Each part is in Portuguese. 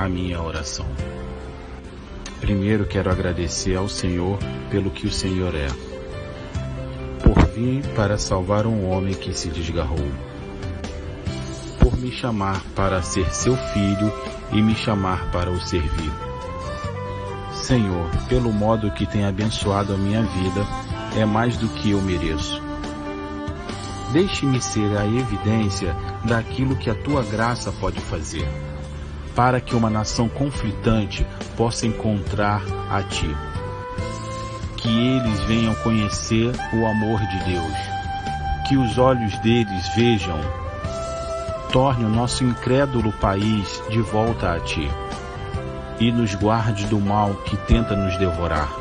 a minha oração. Primeiro quero agradecer ao Senhor pelo que o Senhor é. Por vir para salvar um homem que se desgarrou. Por me chamar para ser seu filho e me chamar para o servir. Senhor, pelo modo que tem abençoado a minha vida, é mais do que eu mereço. Deixe-me ser a evidência daquilo que a tua graça pode fazer, para que uma nação conflitante possa encontrar a ti. Que eles venham conhecer o amor de Deus, que os olhos deles vejam, torne o nosso incrédulo país de volta a ti e nos guarde do mal que tenta nos devorar.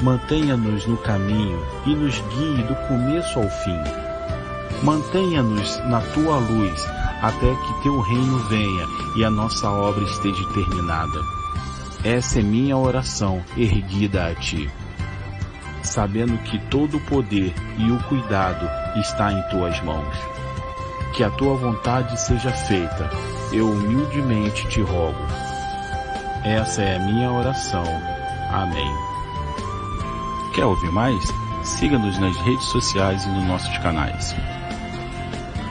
Mantenha-nos no caminho e nos guie do começo ao fim Mantenha-nos na tua luz até que teu reino venha e a nossa obra esteja terminada. Essa é minha oração erguida a ti, sabendo que todo o poder e o cuidado está em tuas mãos. Que a tua vontade seja feita, eu humildemente te rogo. Essa é a minha oração. Amém. Quer ouvir mais? Siga-nos nas redes sociais e nos nossos canais.